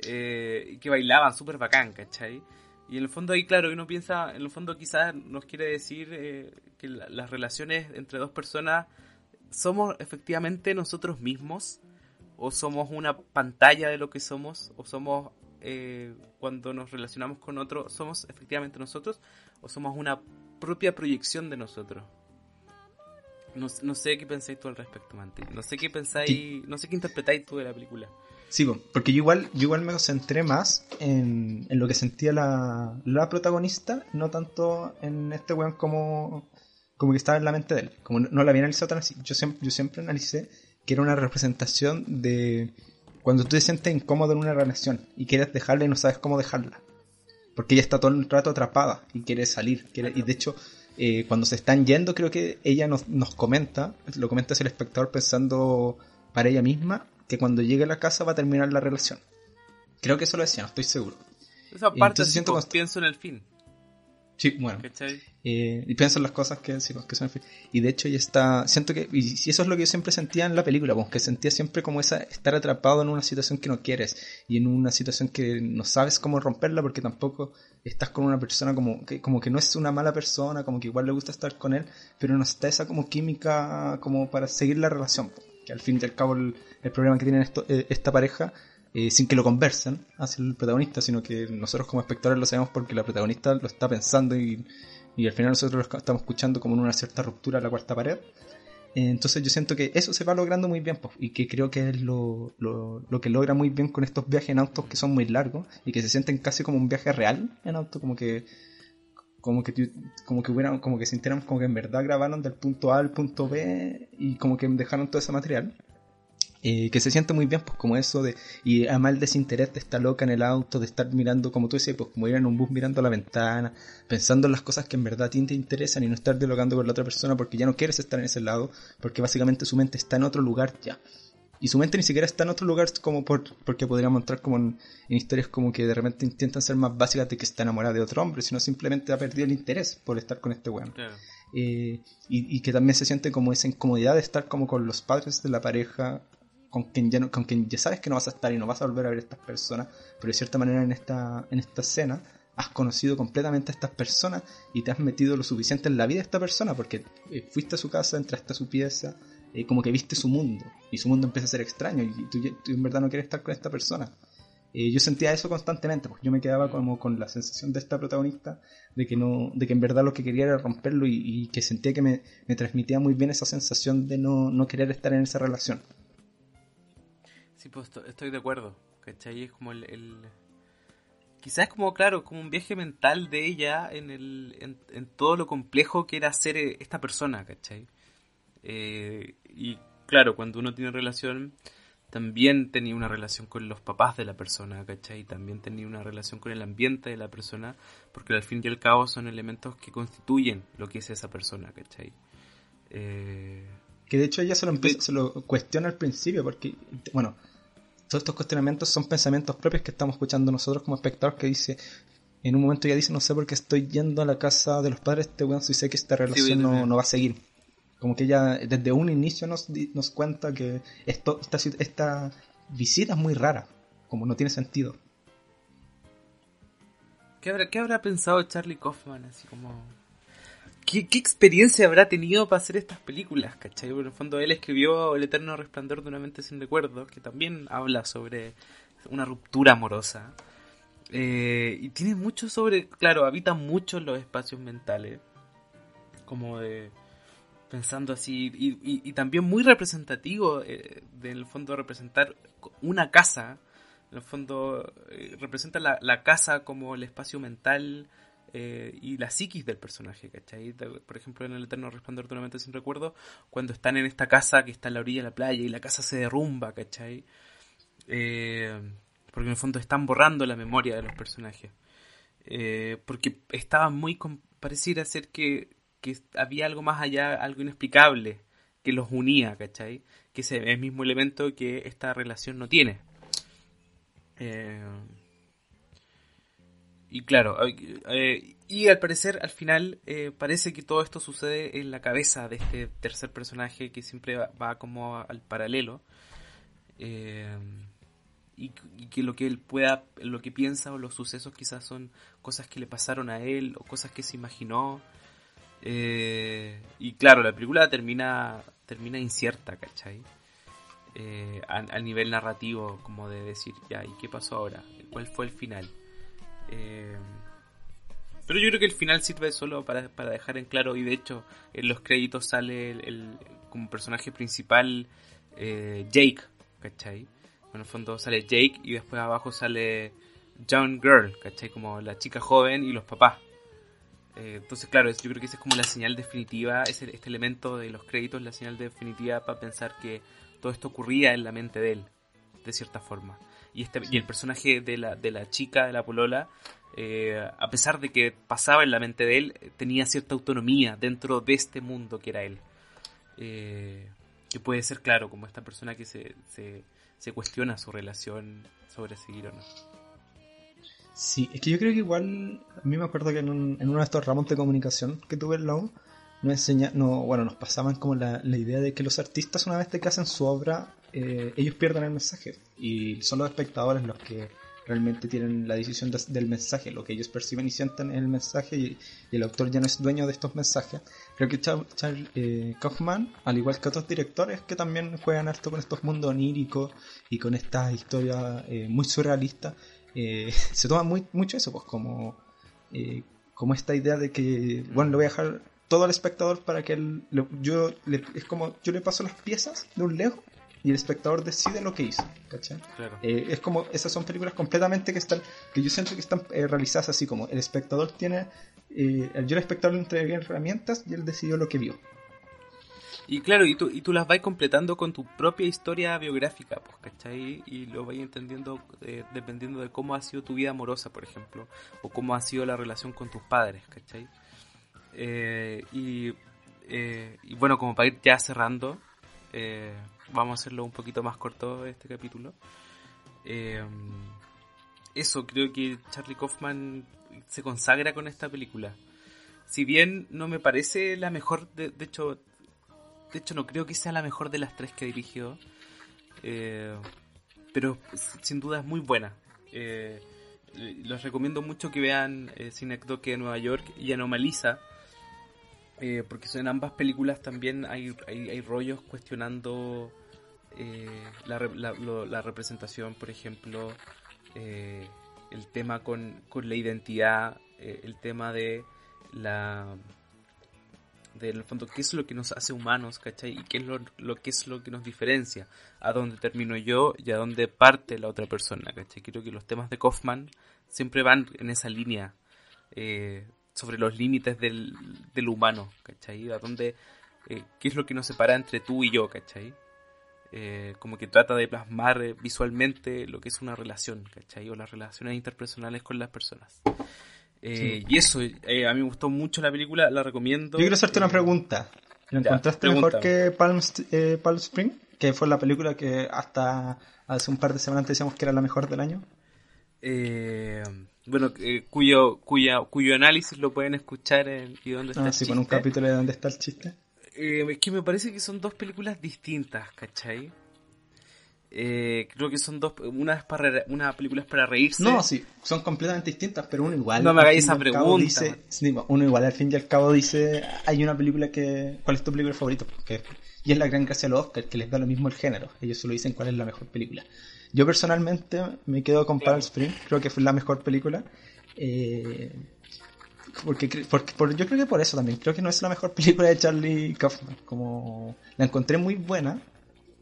eh, que bailaban súper bacán, ¿cachai? Y en el fondo ahí, claro, uno piensa, en el fondo quizás nos quiere decir eh, que la- las relaciones entre dos personas somos efectivamente nosotros mismos, o somos una pantalla de lo que somos, o somos eh, cuando nos relacionamos con otro, somos efectivamente nosotros, o somos una propia proyección de nosotros. No, no sé qué pensáis tú al respecto, Manti. No sé qué pensáis, no sé qué interpretáis tú de la película. Sí, po, porque yo igual, yo igual me concentré más en, en lo que sentía la, la protagonista, no tanto en este weón como, como que estaba en la mente de él. Como no, no la había analizado tan así. Yo siempre, yo siempre analicé que era una representación de cuando tú te sientes incómodo en una relación y quieres dejarla y no sabes cómo dejarla. Porque ella está todo el rato atrapada y quiere salir. quiere- y de hecho, eh, cuando se están yendo, creo que ella nos, nos comenta, lo comenta hacia el espectador pensando para ella misma, que cuando llegue a la casa va a terminar la relación. Creo que eso lo decía, no estoy seguro. Esa parte Entonces siento pienso en el fin, Sí, bueno. Eh, y pienso en las cosas que, sí, pues, que son y de hecho ya está siento que y eso es lo que yo siempre sentía en la película pues, que sentía siempre como esa estar atrapado en una situación que no quieres y en una situación que no sabes cómo romperla porque tampoco estás con una persona como que como que no es una mala persona como que igual le gusta estar con él pero no está esa como química como para seguir la relación pues, que al fin y al cabo el, el problema que tienen esto, eh, esta pareja eh, sin que lo conversen hacia el protagonista, sino que nosotros como espectadores lo sabemos porque la protagonista lo está pensando y, y al final nosotros lo estamos escuchando como en una cierta ruptura de la cuarta pared. Eh, entonces yo siento que eso se va logrando muy bien pues, y que creo que es lo, lo, lo que logra muy bien con estos viajes en autos que son muy largos y que se sienten casi como un viaje real en auto, como que como que como que hubieran como que sintiéramos como que en verdad grabaron del punto A al punto B y como que dejaron todo ese material eh, que se siente muy bien, pues como eso de, y además el desinterés de estar loca en el auto, de estar mirando, como tú decías, pues como ir en un bus mirando a la ventana, pensando en las cosas que en verdad a ti te interesan y no estar dialogando con la otra persona porque ya no quieres estar en ese lado, porque básicamente su mente está en otro lugar ya. Y su mente ni siquiera está en otro lugar como por, porque podríamos entrar como en, en historias como que de repente intentan ser más básicas de que está enamorada de otro hombre, sino simplemente ha perdido el interés por estar con este weón. Claro. Eh, y, y que también se siente como esa incomodidad de estar como con los padres de la pareja, con quien ya no, con quien ya sabes que no vas a estar y no vas a volver a ver a estas personas, pero de cierta manera en esta, en esta escena has conocido completamente a estas personas y te has metido lo suficiente en la vida de esta persona, porque eh, fuiste a su casa, entraste a su pieza, eh, como que viste su mundo, y su mundo empieza a ser extraño, y tú, en verdad no quieres estar con esta persona. Eh, yo sentía eso constantemente, porque yo me quedaba como con la sensación de esta protagonista de que no, de que en verdad lo que quería era romperlo y, y que sentía que me, me transmitía muy bien esa sensación de no, no querer estar en esa relación. Sí, pues esto- estoy de acuerdo, ¿cachai? Es como el... el- Quizás como, claro, como un viaje mental de ella en, el, en, en todo lo complejo que era ser eh, esta persona, ¿cachai? Eh, y claro, cuando uno tiene relación, también tenía una relación con los papás de la persona, ¿cachai? También tenía una relación con el ambiente de la persona, porque al fin y al cabo son elementos que constituyen lo que es esa persona, ¿cachai? Eh, que de hecho ella se lo, se lo cuestiona al principio, porque, bueno, todos estos cuestionamientos son pensamientos propios que estamos escuchando nosotros como espectadores que dice, en un momento ya dice, no sé por qué estoy yendo a la casa de los padres de este weón si sé que esta relación no, no, va a seguir. Como que ella desde un inicio nos, nos cuenta que esto, esta, esta visita es muy rara, como no tiene sentido. ¿Qué habrá, ¿Qué habrá pensado Charlie Kaufman? Así como ¿Qué, experiencia habrá tenido para hacer estas películas, cachai? Porque en el fondo él escribió El eterno resplandor de una mente sin recuerdos, que también habla sobre una ruptura amorosa. Eh, y tiene mucho sobre, claro, habita mucho los espacios mentales, como de pensando así, y, también muy representativo, eh, del fondo representar una casa, en el fondo eh, representa la, casa como el espacio mental eh, y la psiquis del personaje, ¿cachai? Por ejemplo, en El Eterno Resplandor de una sin recuerdo, cuando están en esta casa que está en la orilla de la playa y la casa se derrumba, ¿cachai? Eh, porque en el fondo están borrando la memoria de los personajes. Eh, porque estaba muy... pareciera ser que, que había algo más allá, algo inexplicable que los unía, ¿cachai? Que es el mismo elemento que esta relación no tiene. Eh, y claro, eh, y al parecer, al final, eh, parece que todo esto sucede en la cabeza de este tercer personaje que siempre va, como al paralelo. Eh, y, que lo que él pueda, lo que piensa o los sucesos quizás son cosas que le pasaron a él o cosas que se imaginó. y claro, la película termina, termina incierta, ¿cachai? a, nivel narrativo, como de decir, ya, ¿y qué pasó ahora? ¿Cuál fue el final? Eh, pero yo creo que el final sirve solo para, dejar en claro, y de hecho en los créditos sale el, como personaje principal eh, Jake, ¿cachai? En el fondo sale Jake y después abajo sale Young Girl, ¿cachai? Como la chica joven y los papás. Eh, entonces, claro, yo creo que esa es como la señal definitiva, este elemento de los créditos, la señal definitiva para pensar que todo esto ocurría en la mente de él, de cierta forma y, este, y el personaje de la, de la chica, de la polola, eh, a pesar de que pasaba en la mente de él, tenía cierta autonomía dentro de este mundo que era él. Eh, que puede ser claro, como esta persona que se, se, cuestiona su relación sobre seguir o no. Sí, es que yo creo que igual, a mí me acuerdo que en, en uno de estos ramos de comunicación que tuve en la nos, enseña, no, bueno, nos pasaban como la, la idea de que los artistas una vez que hacen su obra eh, ellos pierden el mensaje y son los espectadores los que realmente tienen la decisión del mensaje, lo que ellos perciben y sienten en el mensaje y, el autor ya no es dueño de estos mensajes. Creo que Charles eh, Kaufman, al igual que otros directores que también juegan harto con estos mundos oníricos y con estas historias eh, muy surrealistas, se toma muy, mucho eso, pues como, como esta idea de que, bueno, lo voy a dejar todo al espectador para que él, yo es como yo le paso las piezas de un lejos y el espectador decide lo que hizo. Eh, es como, esas son películas completamente que están, que yo siento que están eh, realizadas así como el espectador tiene, eh, yo el espectador le entregué herramientas y él decidió lo que vio. Y claro, y tú, y tú las vas completando con tu propia historia biográfica, pues, ¿cachai? Y lo vas entendiendo dependiendo de cómo ha sido tu vida amorosa, por ejemplo, o cómo ha sido la relación con tus padres, ¿cachai? Y, y bueno, como para ir ya cerrando, eh, vamos a hacerlo un poquito más corto este capítulo. Eh, eso, creo que Charlie Kaufman se consagra con esta película. Si bien no me parece la mejor, de, hecho, de hecho no creo que sea la mejor de las tres que dirigió, eh, pero sin duda es muy buena. Eh, les recomiendo mucho que vean eh, Cinecdoque de Nueva York y Anomaliza, eh, porque en ambas películas también hay, hay, rollos cuestionando eh, la, la, representación, por ejemplo, eh, el tema con, con la identidad, el tema de la del fondo qué es lo que nos hace humanos, ¿cachai? Y qué es lo, lo que es lo que nos diferencia, a dónde termino yo y a dónde parte la otra persona, ¿cachai? Creo que los temas de Kaufman siempre van en esa línea eh, sobre los límites del, del humano, ¿cachai? A dónde, eh, ¿Qué es lo que nos separa entre tú y yo, ¿cachai? eh, como que trata de plasmar eh, visualmente lo que es una relación, ¿cachai? O las relaciones interpersonales con las personas. Y eso, a mí me gustó mucho la película, la recomiendo. Yo quiero hacerte una pregunta. ¿Lo ya, encontraste mejor que Palm, eh, Palm Spring? Que fue la película que hasta hace un par de semanas te decíamos que era la mejor del año. eh, bueno, eh, cuyo, cuya, cuyo análisis lo pueden escuchar en ¿Y dónde está Ah, el sí, con un chiste? capítulo de dónde está el chiste. Eh, es que me parece que son dos películas distintas, ¿cachai? Eh, creo que son dos, una es para re- una película es para reírse. No, sí, son completamente distintas, pero uno igual. No me hagáis esa pregunta, dice- uno igual al fin y al cabo dice, hay una película que... ¿Cuál es tu película favorita? Porque- y es la gran gracia de los Oscars, que les da lo mismo el género. Ellos solo dicen cuál es la mejor película. Yo personalmente me quedo con Palm Spring, creo que fue la mejor película. Eh, porque, porque por- yo creo que por eso también, creo que no es la mejor película de Charlie Kaufman. Como la encontré muy buena.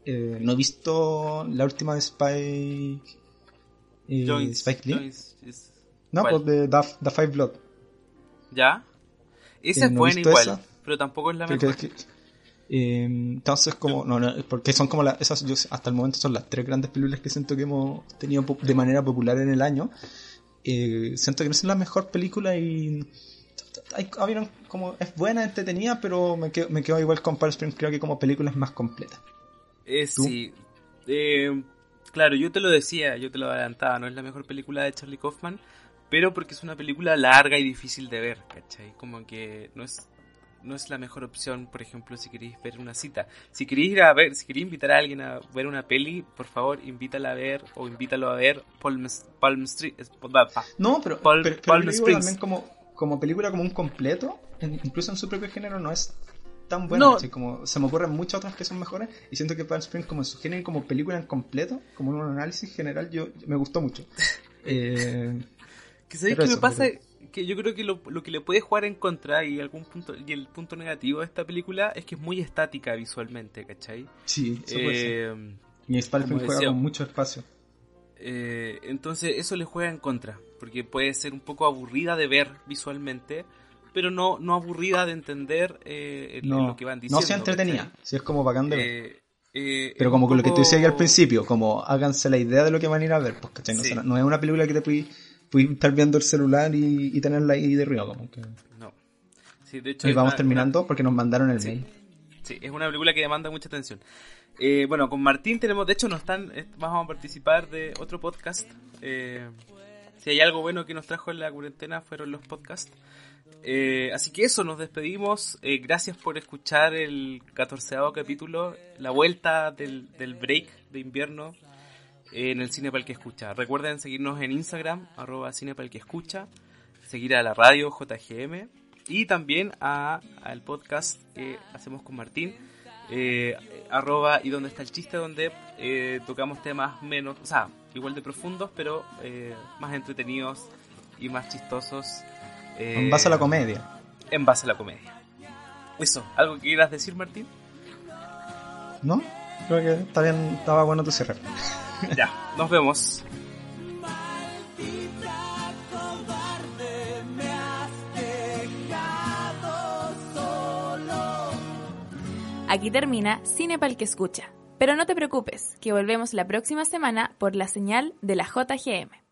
Eh, no he visto la última de Spike, eh, Jones- Spike Lee. Jones No, ¿Cuál? pues de The, Five Blood. ¿Ya? Esa Eh, es ¿no buena igual, esa? pero tampoco es la Creo mejor. que- eh, entonces, como, no, no, porque son como las, esas, yo, hasta el momento son las tres grandes películas que siento que hemos tenido de manera popular en el año. Eh, siento que no es la mejor película y hay, habieron como, es buena, entretenida, pero me quedo, me quedo igual con Palm Springs, creo que como película es más completa. Eh, sí. Eh, claro, yo te lo decía, yo te lo adelantaba, no es la mejor película de Charlie Kaufman, pero porque es una película larga y difícil de ver, ¿cachai? Como que no es no es la mejor opción, por ejemplo, si queréis ver una cita. Si queréis ir a ver, si queréis invitar a alguien a ver una peli, por favor, invítala a ver o invítalo a ver Palm, Palm Street. No, pero, Palm- pero, pero Palm Springs. también como, como película, como un completo, incluso en su propio género no es tan buena. No. ¿cachai? Como, se me ocurren muchas otras que son mejores y siento que Palm Springs como en su género como película en completo, como en un análisis general, yo, yo- me gustó mucho. Eh, Que sabéis qué me pasa pero- que yo creo que lo, lo que le puede jugar en contra y algún punto y el punto negativo de esta película es que es muy estática visualmente, ¿cachai? sí, eso puede ser. Eh, Y juega con mucho espacio. eh, entonces eso le juega en contra, porque puede ser un poco aburrida de ver visualmente, pero no, no aburrida de entender eh, No, lo que van diciendo. no sea entretenida, ¿cachai? sí es como bacán de ver. Eh, eh, Pero como con lo que tú decías al principio, como háganse la idea de lo que van a ir a ver, pues, ¿cachai? No, Sí. se- no es una película que te puedes estar viendo el celular y, y tenerla ahí de ruido, como que... No. Sí, de hecho, Y vamos una- terminando porque nos mandaron el Sí. mail. Sí, es una película que demanda mucha atención. Eh, bueno, con Martín tenemos, de hecho, nos están, eh, vamos a participar de otro podcast. Eh, si hay algo bueno que nos trajo en la cuarentena fueron los podcasts. Eh, así que eso, nos despedimos. Eh, gracias por escuchar el catorceavo capítulo, la vuelta del, del break de invierno en el Cine para el que escucha. Recuerden seguirnos en Instagram, arroba Cine para el que escucha, seguir a la radio JGM y también a, al podcast que hacemos con Martín, eh, arroba y donde está el chiste, donde eh, tocamos temas menos, o sea, igual de profundos, pero eh, más entretenidos y más chistosos. eh, En base a la comedia. En base a la comedia. Eso, ¿algo que quieras decir, Martín? ¿No? Creo que está bien, estaba bueno tu cierre. ya, nos vemos. Aquí termina Cine Pal que escucha. Pero no te preocupes, que volvemos la próxima semana por la señal de la JGM.